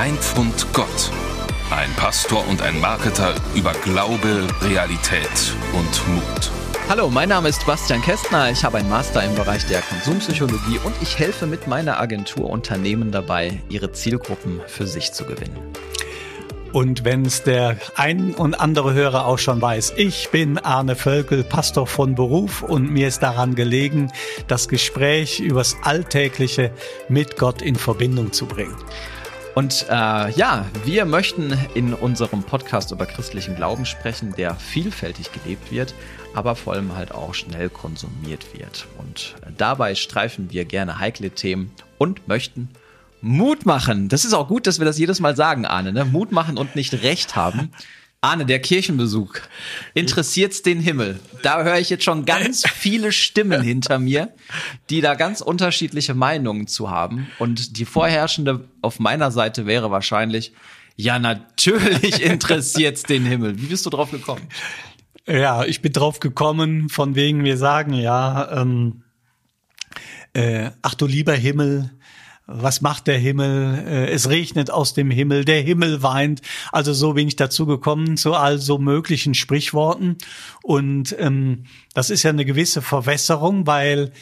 Ein Pfund Gott. Ein Pastor und ein Marketer über Glaube, Realität und Mut. Hallo, mein Name ist Bastian Kästner. Ich habe einen Master im Bereich der Konsumpsychologie und ich helfe mit meiner Agentur Unternehmen dabei, ihre Zielgruppen für sich zu gewinnen. Und wenn es der ein und andere Hörer auch schon weiß, ich bin Arne Völkel, Pastor von Beruf und mir ist daran gelegen, das Gespräch übers Alltägliche mit Gott in Verbindung zu bringen. Und äh, ja, wir möchten in unserem Podcast über christlichen Glauben sprechen, der vielfältig gelebt wird, aber vor allem halt auch schnell konsumiert wird. Und dabei streifen wir gerne heikle Themen und möchten Mut machen. Das ist auch gut, dass wir das jedes Mal sagen, Arne. Ne? Mut machen und nicht Recht haben. Arne, der Kirchenbesuch. Interessiert's den Himmel? Da höre ich jetzt schon ganz viele Stimmen hinter mir, die da ganz unterschiedliche Meinungen zu haben. Und die vorherrschende auf meiner Seite wäre wahrscheinlich, ja, natürlich interessiert's den Himmel. Wie bist du drauf gekommen? Ja, ich bin drauf gekommen, von wegen wir sagen, ja, ähm, äh, ach du lieber Himmel, was macht der Himmel? Äh, es regnet aus dem Himmel, der Himmel weint. Also so bin ich dazu gekommen zu all so möglichen Sprichworten. Und ähm, das ist ja eine gewisse Verwässerung, weil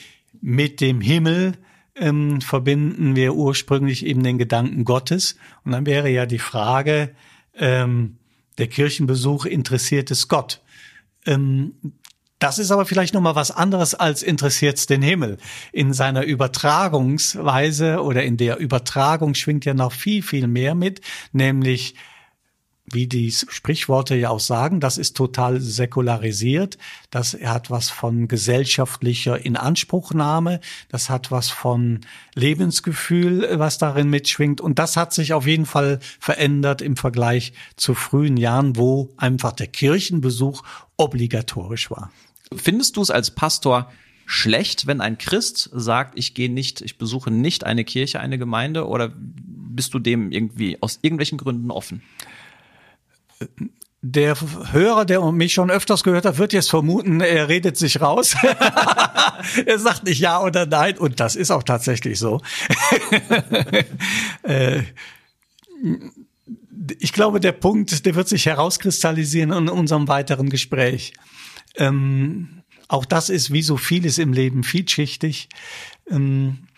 mit dem Himmel ähm, verbinden wir ursprünglich eben den Gedanken Gottes. Und dann wäre ja die Frage, ähm, der Kirchenbesuch interessiert es Gott. Ähm, das ist aber vielleicht noch mal was anderes als interessiert's den Himmel. In seiner Übertragungsweise oder in der Übertragung schwingt ja noch viel, viel mehr mit, nämlich wie die Sprichworte ja auch sagen, das ist total säkularisiert. Das hat was von gesellschaftlicher Inanspruchnahme. Das hat was von Lebensgefühl, was darin mitschwingt. Und das hat sich auf jeden Fall verändert im Vergleich zu frühen Jahren, wo einfach der Kirchenbesuch obligatorisch war. Findest du es als Pastor schlecht, wenn ein Christ sagt, ich gehe nicht, ich besuche nicht eine Kirche, eine Gemeinde, oder bist du dem irgendwie aus irgendwelchen Gründen offen? Der Hörer, der mich schon öfters gehört hat, wird jetzt vermuten, er redet sich raus. er sagt nicht ja oder nein. Und das ist auch tatsächlich so. Äh, ich glaube, der Punkt, der wird sich herauskristallisieren in unserem weiteren Gespräch. Ähm, auch das ist wie so vieles im Leben vielschichtig. Ähm,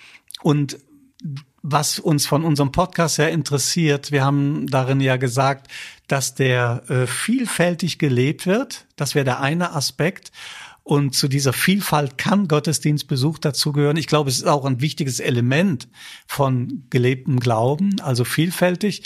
und was uns von unserem Podcast sehr interessiert, wir haben darin ja gesagt, dass der äh, vielfältig gelebt wird. Das wäre der eine Aspekt. Und zu dieser Vielfalt kann Gottesdienstbesuch dazugehören. Ich glaube, es ist auch ein wichtiges Element von gelebtem Glauben, also vielfältig,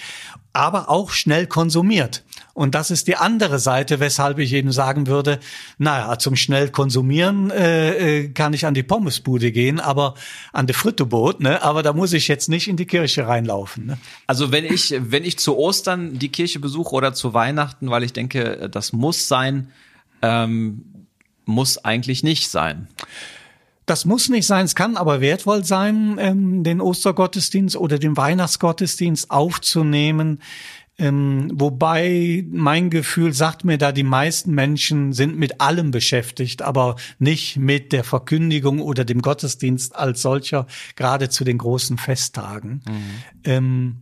aber auch schnell konsumiert. Und das ist die andere Seite, weshalb ich eben sagen würde, naja, zum schnell konsumieren äh, äh kann ich an die Pommesbude gehen, aber an die Fritteboot, ne? aber da muss ich jetzt nicht in die Kirche reinlaufen. Ne? Also wenn ich, wenn ich zu Ostern die Kirche besuche oder zu Weihnachten, weil ich denke, das muss sein, ähm, muss eigentlich nicht sein. Das muss nicht sein, es kann aber wertvoll sein, ähm, den Ostergottesdienst oder den Weihnachtsgottesdienst aufzunehmen. Ähm, wobei mein Gefühl sagt mir da, die meisten Menschen sind mit allem beschäftigt, aber nicht mit der Verkündigung oder dem Gottesdienst als solcher, gerade zu den großen Festtagen. Mhm. Ähm,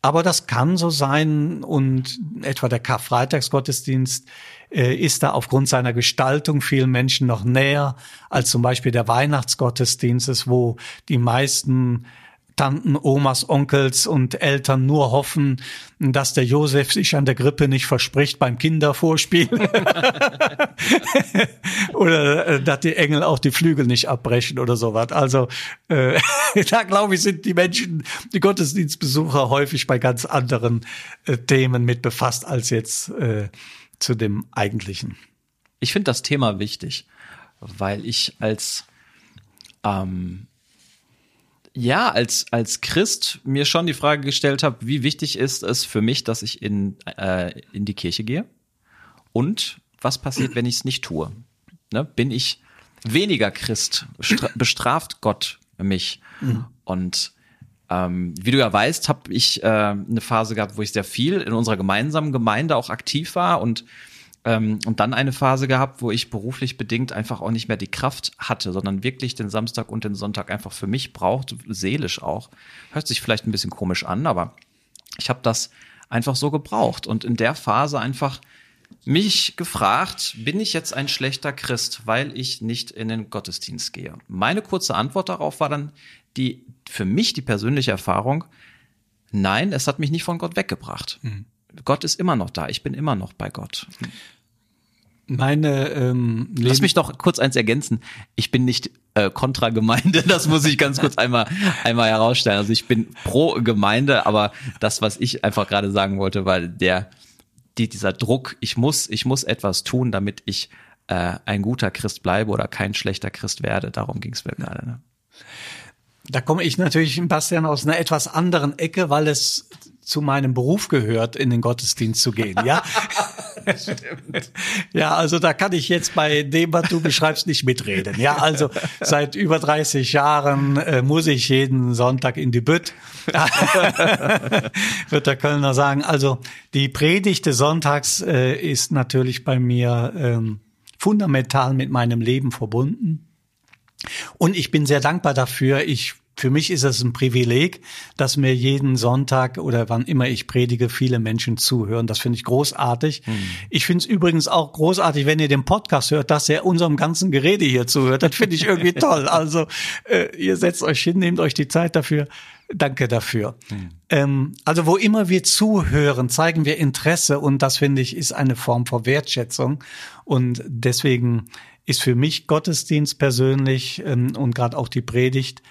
aber das kann so sein und etwa der Karfreitagsgottesdienst äh, ist da aufgrund seiner Gestaltung vielen Menschen noch näher als zum Beispiel der Weihnachtsgottesdienst, wo die meisten Tanten, Omas, Onkels und Eltern nur hoffen, dass der Josef sich an der Grippe nicht verspricht beim Kindervorspiel. oder äh, dass die Engel auch die Flügel nicht abbrechen oder sowas. Also äh, da glaube ich, sind die Menschen, die Gottesdienstbesucher häufig bei ganz anderen äh, Themen mit befasst als jetzt äh, zu dem eigentlichen. Ich finde das Thema wichtig, weil ich als ähm, ja, als, als Christ mir schon die Frage gestellt habe, wie wichtig ist es für mich, dass ich in, äh, in die Kirche gehe? Und was passiert, wenn ich es nicht tue? Ne? Bin ich weniger Christ? Bestraft Gott mich? Mhm. Und ähm, wie du ja weißt, habe ich äh, eine Phase gehabt, wo ich sehr viel in unserer gemeinsamen Gemeinde auch aktiv war und ähm, und dann eine Phase gehabt, wo ich beruflich bedingt einfach auch nicht mehr die Kraft hatte, sondern wirklich den Samstag und den Sonntag einfach für mich braucht, seelisch auch. Hört sich vielleicht ein bisschen komisch an, aber ich habe das einfach so gebraucht und in der Phase einfach mich gefragt, bin ich jetzt ein schlechter Christ, weil ich nicht in den Gottesdienst gehe? Meine kurze Antwort darauf war dann die, für mich die persönliche Erfahrung, nein, es hat mich nicht von Gott weggebracht. Mhm. Gott ist immer noch da, ich bin immer noch bei Gott. Meine ähm, Lass mich doch kurz eins ergänzen. Ich bin nicht äh, kontra Gemeinde, das muss ich ganz kurz einmal einmal herausstellen. Also ich bin pro Gemeinde, aber das, was ich einfach gerade sagen wollte, weil der die, dieser Druck, ich muss, ich muss etwas tun, damit ich äh, ein guter Christ bleibe oder kein schlechter Christ werde. Darum ging es mir gerade. Ne? Da komme ich natürlich, Bastian, aus einer etwas anderen Ecke, weil es zu meinem Beruf gehört, in den Gottesdienst zu gehen. Ja, ja, also da kann ich jetzt bei dem, was du beschreibst, nicht mitreden. Ja, also seit über 30 Jahren äh, muss ich jeden Sonntag in die Bütt. Wird der Kölner sagen. Also die Predigt des Sonntags äh, ist natürlich bei mir ähm, fundamental mit meinem Leben verbunden. Und ich bin sehr dankbar dafür. Ich für mich ist es ein Privileg, dass mir jeden Sonntag oder wann immer ich predige, viele Menschen zuhören. Das finde ich großartig. Mhm. Ich finde es übrigens auch großartig, wenn ihr den Podcast hört, dass er unserem ganzen Gerede hier zuhört. Das finde ich irgendwie toll. Also äh, ihr setzt euch hin, nehmt euch die Zeit dafür. Danke dafür. Mhm. Ähm, also wo immer wir zuhören, zeigen wir Interesse und das finde ich ist eine Form von Wertschätzung und deswegen ist für mich Gottesdienst persönlich ähm, und gerade auch die Predigt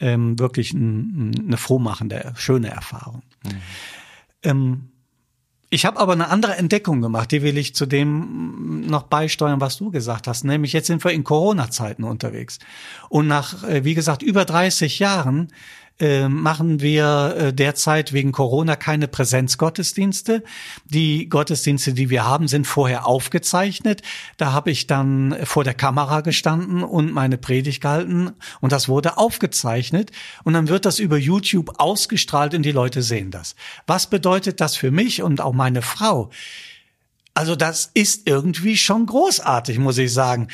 ähm, wirklich ein, eine frohmachende, schöne Erfahrung. Mhm. Ähm, ich habe aber eine andere Entdeckung gemacht, die will ich zu dem noch beisteuern, was du gesagt hast. Nämlich jetzt sind wir in Corona-Zeiten unterwegs. Und nach, äh, wie gesagt, über 30 Jahren äh, machen wir äh, derzeit wegen Corona keine Präsenzgottesdienste. Die Gottesdienste, die wir haben, sind vorher aufgezeichnet. Da habe ich dann vor der Kamera gestanden und meine Predigt gehalten und das wurde aufgezeichnet und dann wird das über YouTube ausgestrahlt und die Leute sehen das. Was bedeutet das für mich und auch meine Frau? Also das ist irgendwie schon großartig, muss ich sagen.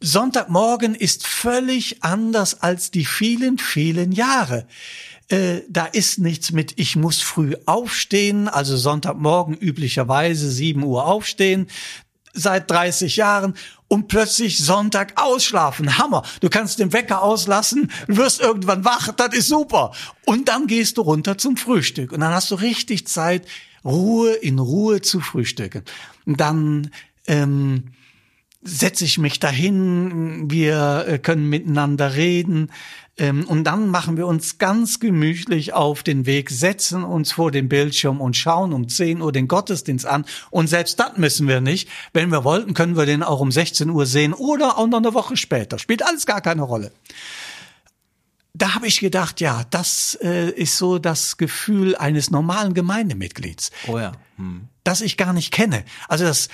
Sonntagmorgen ist völlig anders als die vielen, vielen Jahre. Äh, da ist nichts mit, ich muss früh aufstehen, also Sonntagmorgen üblicherweise 7 Uhr aufstehen, seit 30 Jahren und plötzlich Sonntag ausschlafen. Hammer. Du kannst den Wecker auslassen, wirst irgendwann wach, das ist super. Und dann gehst du runter zum Frühstück und dann hast du richtig Zeit, Ruhe in Ruhe zu frühstücken. Dann ähm, setze ich mich dahin, wir äh, können miteinander reden ähm, und dann machen wir uns ganz gemütlich auf den Weg, setzen uns vor den Bildschirm und schauen um 10 Uhr den Gottesdienst an und selbst das müssen wir nicht. Wenn wir wollten, können wir den auch um 16 Uhr sehen oder auch noch eine Woche später. Spielt alles gar keine Rolle da habe ich gedacht, ja, das äh, ist so das Gefühl eines normalen Gemeindemitglieds. Oh ja. Hm. Das ich gar nicht kenne. Also das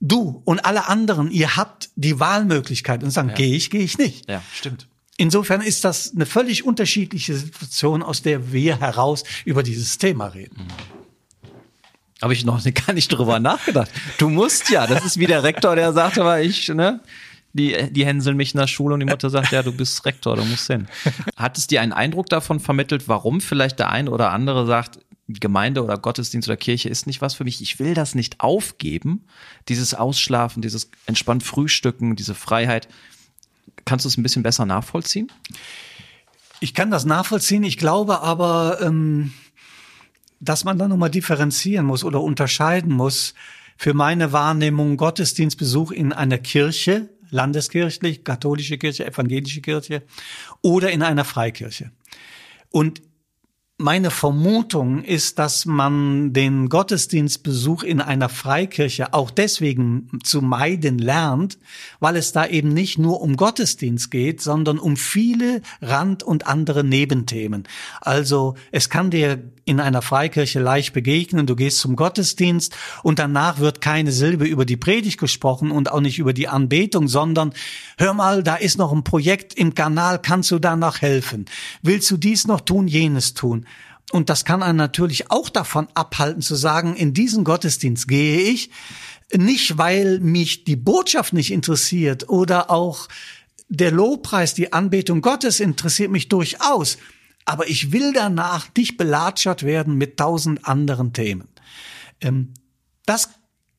du und alle anderen, ihr habt die Wahlmöglichkeit und sagen, ja. gehe ich, gehe ich nicht. Ja, stimmt. Insofern ist das eine völlig unterschiedliche Situation, aus der wir heraus über dieses Thema reden. Mhm. Habe ich noch gar nicht drüber nachgedacht. Du musst ja, das ist wie der Rektor, der sagte, aber ich, ne, die, die hänseln mich in der Schule und die Mutter sagt, ja, du bist Rektor, du musst hin. Hat es dir einen Eindruck davon vermittelt, warum vielleicht der eine oder andere sagt, Gemeinde oder Gottesdienst oder Kirche ist nicht was für mich. Ich will das nicht aufgeben. Dieses Ausschlafen, dieses entspannt Frühstücken, diese Freiheit. Kannst du es ein bisschen besser nachvollziehen? Ich kann das nachvollziehen. Ich glaube aber, ähm, dass man da nochmal differenzieren muss oder unterscheiden muss. Für meine Wahrnehmung Gottesdienstbesuch in einer Kirche, landeskirchlich, katholische Kirche, evangelische Kirche oder in einer Freikirche. Und meine Vermutung ist, dass man den Gottesdienstbesuch in einer Freikirche auch deswegen zu meiden lernt, weil es da eben nicht nur um Gottesdienst geht, sondern um viele Rand- und andere Nebenthemen. Also es kann dir in einer Freikirche leicht begegnen, du gehst zum Gottesdienst und danach wird keine Silbe über die Predigt gesprochen und auch nicht über die Anbetung, sondern hör mal, da ist noch ein Projekt im Kanal, kannst du da noch helfen? Willst du dies noch tun, jenes tun? Und das kann einen natürlich auch davon abhalten zu sagen, in diesen Gottesdienst gehe ich, nicht weil mich die Botschaft nicht interessiert oder auch der Lobpreis, die Anbetung Gottes interessiert mich durchaus. aber ich will danach nicht belatschert werden mit tausend anderen Themen. Ähm, das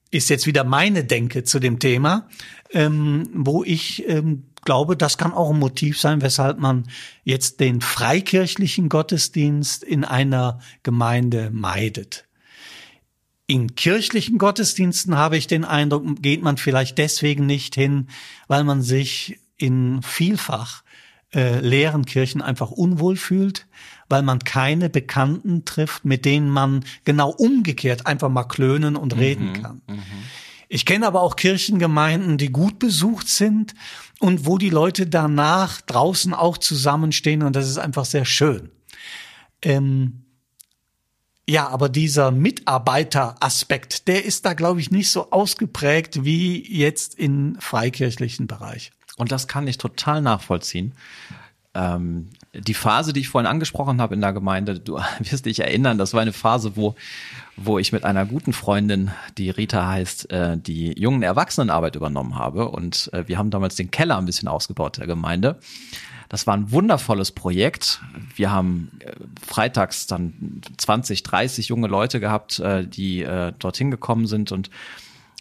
ist jetzt wieder meine Denke zu dem Thema, ähm, wo ich ähm, glaube, das kann auch ein Motiv sein, weshalb man jetzt den freikirchlichen Gottesdienst in einer Gemeinde meidet. In kirchlichen Gottesdiensten habe ich den Eindruck, geht man vielleicht deswegen nicht hin, weil man sich in vielfach äh, leeren Kirchen einfach unwohl fühlt, weil man keine Bekannten trifft, mit denen man genau umgekehrt einfach mal klönen und mhm, reden kann. Mhm. Ich kenne aber auch Kirchengemeinden, die gut besucht sind und wo die Leute danach draußen auch zusammenstehen und das ist einfach sehr schön. Ähm, ja, aber dieser Mitarbeiteraspekt, der ist da, glaube ich, nicht so ausgeprägt wie jetzt im freikirchlichen Bereich. Und das kann ich total nachvollziehen. Ähm, die Phase, die ich vorhin angesprochen habe in der Gemeinde, du wirst dich erinnern, das war eine Phase, wo, wo ich mit einer guten Freundin, die Rita heißt, äh, die jungen Erwachsenenarbeit übernommen habe. Und äh, wir haben damals den Keller ein bisschen ausgebaut der Gemeinde. Das war ein wundervolles Projekt. Wir haben äh, freitags dann 20, 30 junge Leute gehabt, äh, die äh, dorthin gekommen sind und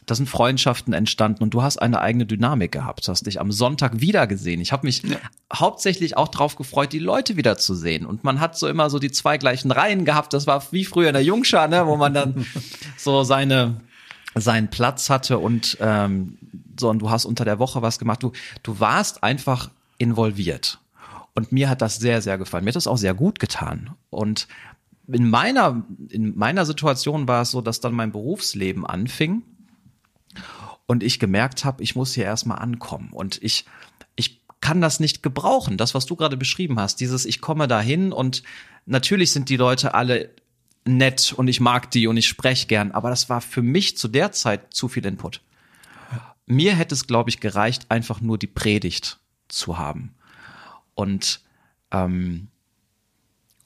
da sind Freundschaften entstanden und du hast eine eigene Dynamik gehabt. Du hast dich am Sonntag wieder gesehen. Ich habe mich ja. hauptsächlich auch drauf gefreut, die Leute wiederzusehen. Und man hat so immer so die zwei gleichen Reihen gehabt. Das war wie früher in der Jungschar, ne, wo man dann so seine seinen Platz hatte und ähm, so und du hast unter der Woche was gemacht. Du du warst einfach involviert. Und mir hat das sehr, sehr gefallen. Mir hat das auch sehr gut getan. Und in meiner, in meiner Situation war es so, dass dann mein Berufsleben anfing und ich gemerkt habe, ich muss hier erstmal ankommen. Und ich, ich kann das nicht gebrauchen. Das, was du gerade beschrieben hast, dieses, ich komme dahin und natürlich sind die Leute alle nett und ich mag die und ich spreche gern, aber das war für mich zu der Zeit zu viel Input. Mir hätte es, glaube ich, gereicht, einfach nur die Predigt zu haben. Und ähm,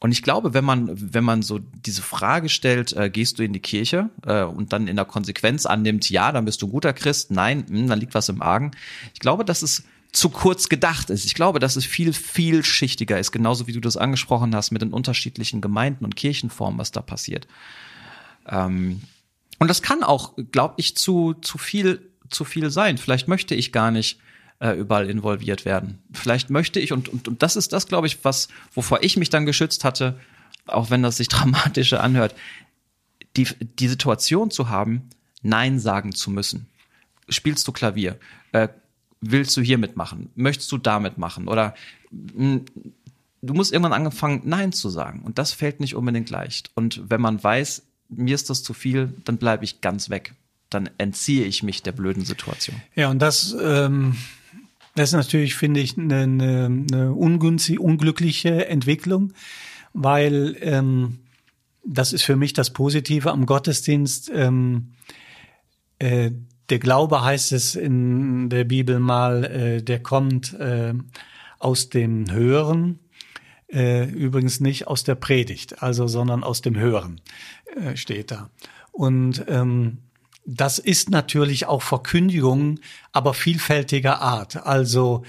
und ich glaube, wenn man, wenn man so diese Frage stellt, äh, gehst du in die Kirche äh, und dann in der Konsequenz annimmt, ja, dann bist du ein guter Christ, nein, mh, hm, dann liegt was im Argen. Ich glaube, dass es zu kurz gedacht ist. Ich glaube, dass es viel, viel schichtiger ist, genauso wie du das angesprochen hast mit den unterschiedlichen Gemeinden und Kirchenformen, was da passiert. Ähm, und das kann auch, glaube ich, zu, zu viel, zu viel sein. Vielleicht möchte ich gar nicht äh, überall involviert werden. Vielleicht möchte ich, und, und, und das ist das, glaube ich, was, wovor ich mich dann geschützt hatte, auch wenn das sich dramatischer anhört, die, die Situation zu haben, Nein sagen zu müssen. Spielst du Klavier? Äh, willst du hier mitmachen? Möchtest du damit machen? Oder mh, hm, du musst irgendwann angefangen, Nein zu sagen. Und das fällt nicht unbedingt leicht. Und wenn man weiß, mir ist das zu viel, dann bleibe ich ganz weg. Dann entziehe ich mich der blöden Situation. Ja, und das ähm, das ist natürlich, finde ich, eine, eine, ungünstige, unglückliche Entwicklung, weil ähm, das ist für mich das Positive am Gottesdienst. Ähm, äh, der Glaube heißt es in der Bibel mal, äh, der kommt äh, aus dem Hören, äh, übrigens nicht aus der Predigt, also sondern aus dem Hören äh, steht da. Und ähm, das ist natürlich auch Verkündigung, aber vielfältiger Art. Also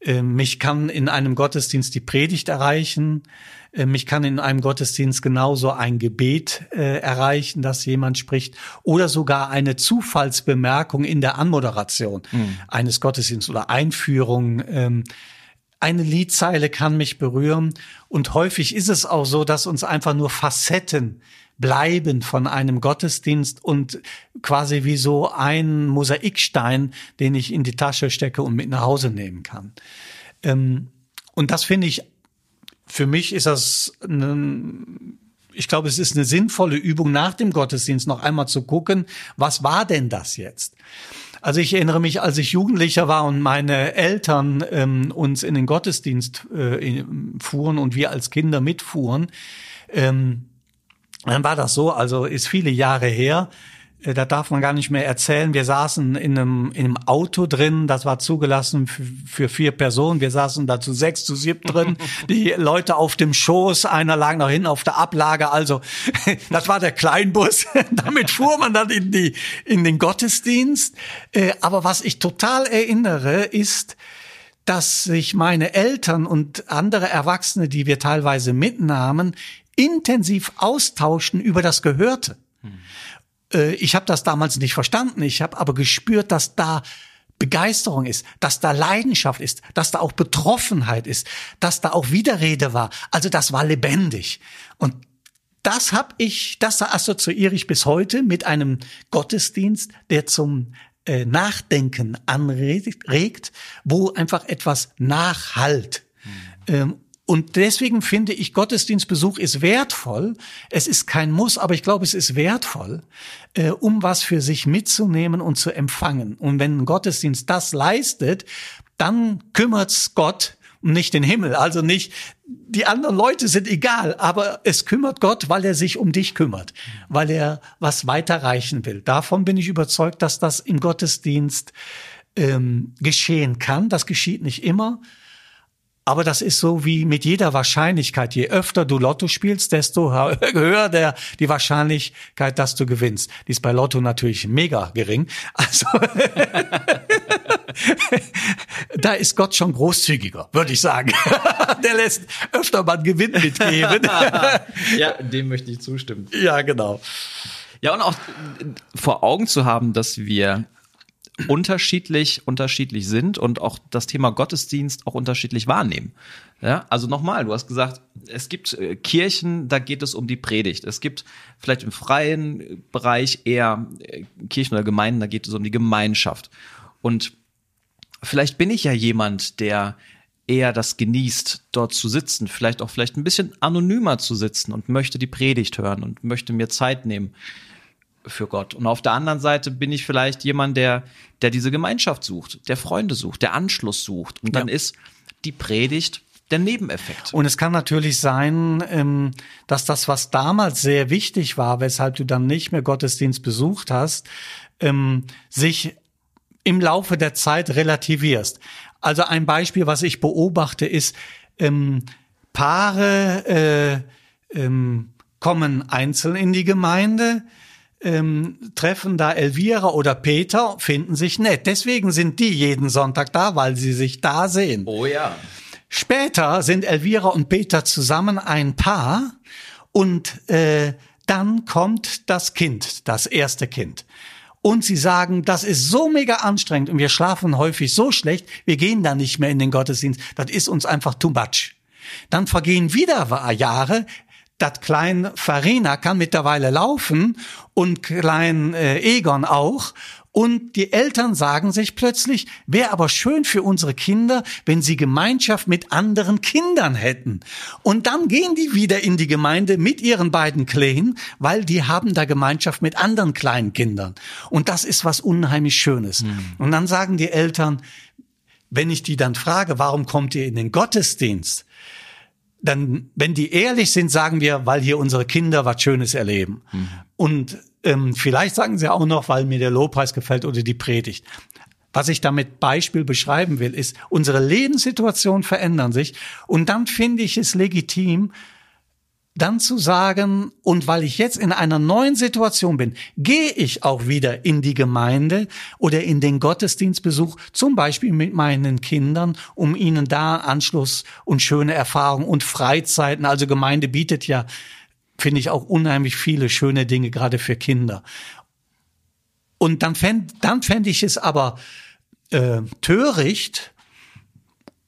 äh, mich kann in einem Gottesdienst die Predigt erreichen, äh, mich kann in einem Gottesdienst genauso ein Gebet äh, erreichen, dass jemand spricht, oder sogar eine Zufallsbemerkung in der Anmoderation mhm. eines Gottesdienstes oder Einführung. Ähm, eine Liedzeile kann mich berühren und häufig ist es auch so, dass uns einfach nur Facetten bleiben von einem Gottesdienst und quasi wie so ein Mosaikstein, den ich in die Tasche stecke und mit nach Hause nehmen kann. Ähm, und das finde ich, für mich ist das eine, ich glaube, es ist eine sinnvolle Übung nach dem Gottesdienst noch einmal zu gucken, was war denn das jetzt? Also ich erinnere mich, als ich Jugendlicher war und meine Eltern ähm, uns in den Gottesdienst äh, fuhren und wir als Kinder mitfuhren, ähm, dann war das so, also ist viele Jahre her, äh, da darf man gar nicht mehr erzählen. Wir saßen in einem, in einem Auto drin, das war zugelassen für, für vier Personen. Wir saßen da zu sechs, zu sieben drin. Die Leute auf dem Schoß, einer lag noch hin auf der Ablage. Also das war der Kleinbus. Damit fuhr man dann in die in den Gottesdienst. Äh, aber was ich total erinnere, ist dass sich meine Eltern und andere Erwachsene, die wir teilweise mitnahmen, intensiv austauschen über das Gehörte. Hm. Ich habe das damals nicht verstanden. Ich habe aber gespürt, dass da Begeisterung ist, dass da Leidenschaft ist, dass da auch Betroffenheit ist, dass da auch Widerrede war. Also das war lebendig. Und das habe ich, das assoziiere ich bis heute mit einem Gottesdienst, der zum äh, Nachdenken anregt, wo einfach etwas nachhalt. Mhm. Ähm, und deswegen finde ich, Gottesdienstbesuch ist wertvoll. Es ist kein Muss, aber ich glaube, es ist wertvoll, äh, um was für sich mitzunehmen und zu empfangen. Und wenn ein Gottesdienst das leistet, dann kümmert's Gott nicht den Himmel. Also nicht, die anderen Leute sind egal, aber es kümmert Gott, weil er sich um dich kümmert, weil er was weiterreichen will. Davon bin ich überzeugt, dass das im Gottesdienst ähm, geschehen kann. Das geschieht nicht immer. Aber das ist so wie mit jeder Wahrscheinlichkeit. Je öfter du Lotto spielst, desto höher der, die Wahrscheinlichkeit, dass du gewinnst. Die ist bei Lotto natürlich mega gering. Also da ist Gott schon großzügiger, würde ich sagen. der lässt öfter mal einen Gewinn mitgeben. ja, dem möchte ich zustimmen. Ja, genau. Ja, und auch vor Augen zu haben, dass wir unterschiedlich, unterschiedlich sind und auch das Thema Gottesdienst auch unterschiedlich wahrnehmen. Ja, also nochmal, du hast gesagt, es gibt äh, Kirchen, da geht es um die Predigt. Es gibt vielleicht im freien Bereich eher äh, Kirchen oder Gemeinden, da geht es um die Gemeinschaft. Und vielleicht bin ich ja jemand, der eher das genießt, dort zu sitzen, vielleicht auch vielleicht ein bisschen anonymer zu sitzen und möchte die Predigt hören und möchte mir Zeit nehmen für Gott. Und auf der anderen Seite bin ich vielleicht jemand, der, der diese Gemeinschaft sucht, der Freunde sucht, der Anschluss sucht. Und dann ja. ist die Predigt der Nebeneffekt. Und es kann natürlich sein, ähm, dass das, was damals sehr wichtig war, weshalb du dann nicht mehr Gottesdienst besucht hast, ähm, sich im Laufe der Zeit relativierst. Also ein Beispiel, was ich beobachte, ist, ähm, Paare äh, kommen einzeln in die Gemeinde, ähm, treffen da Elvira oder Peter, finden sich nett. Deswegen sind die jeden Sonntag da, weil sie sich da sehen. Oh ja. Später sind Elvira und Peter zusammen ein Paar und äh, dann kommt das Kind, das erste Kind. Und sie sagen, das ist so mega anstrengend und wir schlafen häufig so schlecht, wir gehen da nicht mehr in den Gottesdienst. Das ist uns einfach too much. Dann vergehen wieder Jahre, das klein Farina kann mittlerweile laufen und klein äh, Egon auch. Und die Eltern sagen sich plötzlich, wäre aber schön für unsere Kinder, wenn sie Gemeinschaft mit anderen Kindern hätten. Und dann gehen die wieder in die Gemeinde mit ihren beiden Kleinen, weil die haben da Gemeinschaft mit anderen kleinen Kindern. Und das ist was unheimlich Schönes. Mhm. Und dann sagen die Eltern, wenn ich die dann frage, warum kommt ihr in den Gottesdienst? Dann, wenn die ehrlich sind, sagen wir, weil hier unsere Kinder was Schönes erleben. Mhm. Und ähm, vielleicht sagen sie auch noch, weil mir der Lobpreis gefällt oder die Predigt. Was ich damit Beispiel beschreiben will, ist, unsere Lebenssituationen verändern sich und dann finde ich es legitim, dann zu sagen, und weil ich jetzt in einer neuen Situation bin, gehe ich auch wieder in die Gemeinde oder in den Gottesdienstbesuch, zum Beispiel mit meinen Kindern, um ihnen da Anschluss und schöne Erfahrungen und Freizeiten, also Gemeinde bietet ja, finde ich, auch unheimlich viele schöne Dinge, gerade für Kinder. Und dann fände dann fänd ich es aber äh, töricht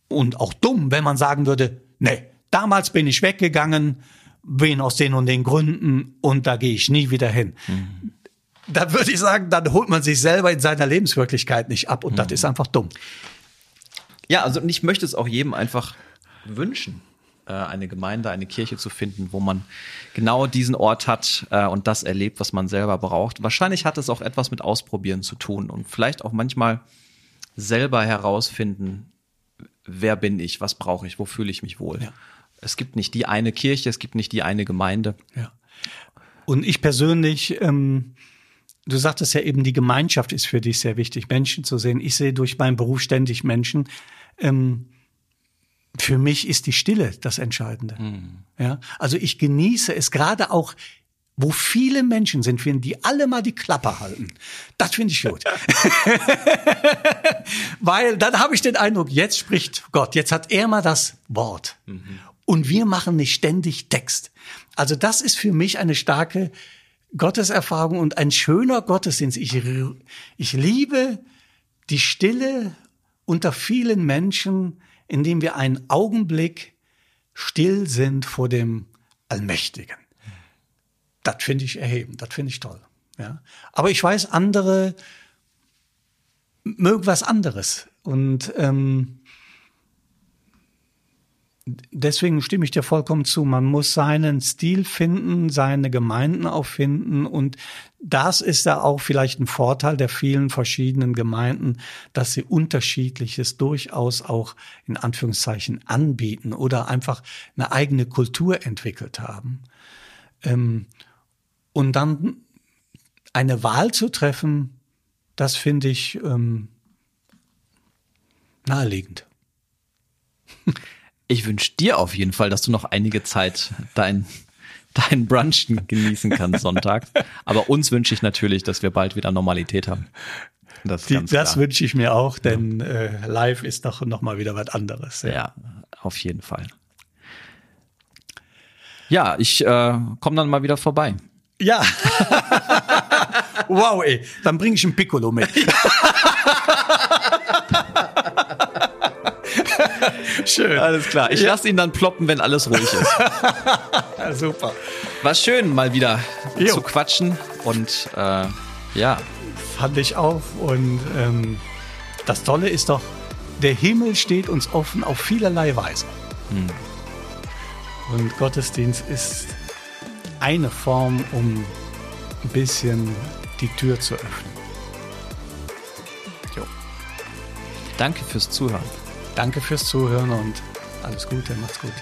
und auch dumm, wenn man sagen würde, nee, damals bin ich weggegangen, wen aus den und den Gründen und da gehe ich nie wieder hin. Mhm. Da würde ich sagen, dann holt man sich selber in seiner Lebenswirklichkeit nicht ab und mhm. das ist einfach dumm. Ja, also ich möchte es auch jedem einfach wünschen, äh, eine Gemeinde, eine Kirche zu finden, wo man genau diesen Ort hat äh, und das erlebt, was man selber braucht. Wahrscheinlich hat es auch etwas mit Ausprobieren zu tun und vielleicht auch manchmal selber herausfinden, wer bin ich, was brauche ich, wo fühle ich mich wohl. Ja. Es gibt nicht die eine Kirche, es gibt nicht die eine Gemeinde. Ja. Und ich persönlich, ähm, du sagtest ja eben, die Gemeinschaft ist für dich sehr wichtig, Menschen zu sehen. Ich sehe durch meinen Beruf ständig Menschen. Ähm, für mich ist die Stille das Entscheidende. Mhm. Ja, also ich genieße es gerade auch wo viele Menschen sind, wenn die alle mal die Klappe halten. Das finde ich gut. Weil dann habe ich den Eindruck, jetzt spricht Gott, jetzt hat er mal das Wort. Mhm. Und wir machen nicht ständig Text. Also das ist für mich eine starke Gotteserfahrung und ein schöner Gottesdienst. Ich, ich liebe die Stille unter vielen Menschen, indem wir einen Augenblick still sind vor dem Allmächtigen. Das finde ich erhebend, das finde ich toll. Ja. Aber ich weiß, andere mögen was anderes. Und ähm, deswegen stimme ich dir vollkommen zu. Man muss seinen Stil finden, seine Gemeinden auch finden. Und das ist da auch vielleicht ein Vorteil der vielen verschiedenen Gemeinden, dass sie unterschiedliches durchaus auch in Anführungszeichen anbieten oder einfach eine eigene Kultur entwickelt haben. Ähm, und dann eine Wahl zu treffen, das finde ich ähm, naheliegend. Ich wünsche dir auf jeden Fall, dass du noch einige Zeit dein, dein Brunchen genießen kannst Sonntag. Aber uns wünsche ich natürlich, dass wir bald wieder Normalität haben. Das, Die, das wünsche ich mir auch, denn äh, live ist doch noch mal wieder was anderes. Ja, ja auf jeden Fall. Ja, ich äh, komme dann mal wieder vorbei. Ja. wow, ey. Dann bringe ich ein Piccolo mit. Schön. Alles klar. Ich ja. lasse ihn dann ploppen, wenn alles ruhig ist. ja, super. War schön, mal wieder jo. zu quatschen. Und äh, ja. Fand ich auch. Und ähm, das Tolle ist doch, der Himmel steht uns offen auf vielerlei Weise. Hm. Und Gottesdienst ist eine Form, um ein bisschen die Tür zu öffnen. Jo. Danke fürs Zuhören. Danke fürs Zuhören und alles Gute, macht's gut.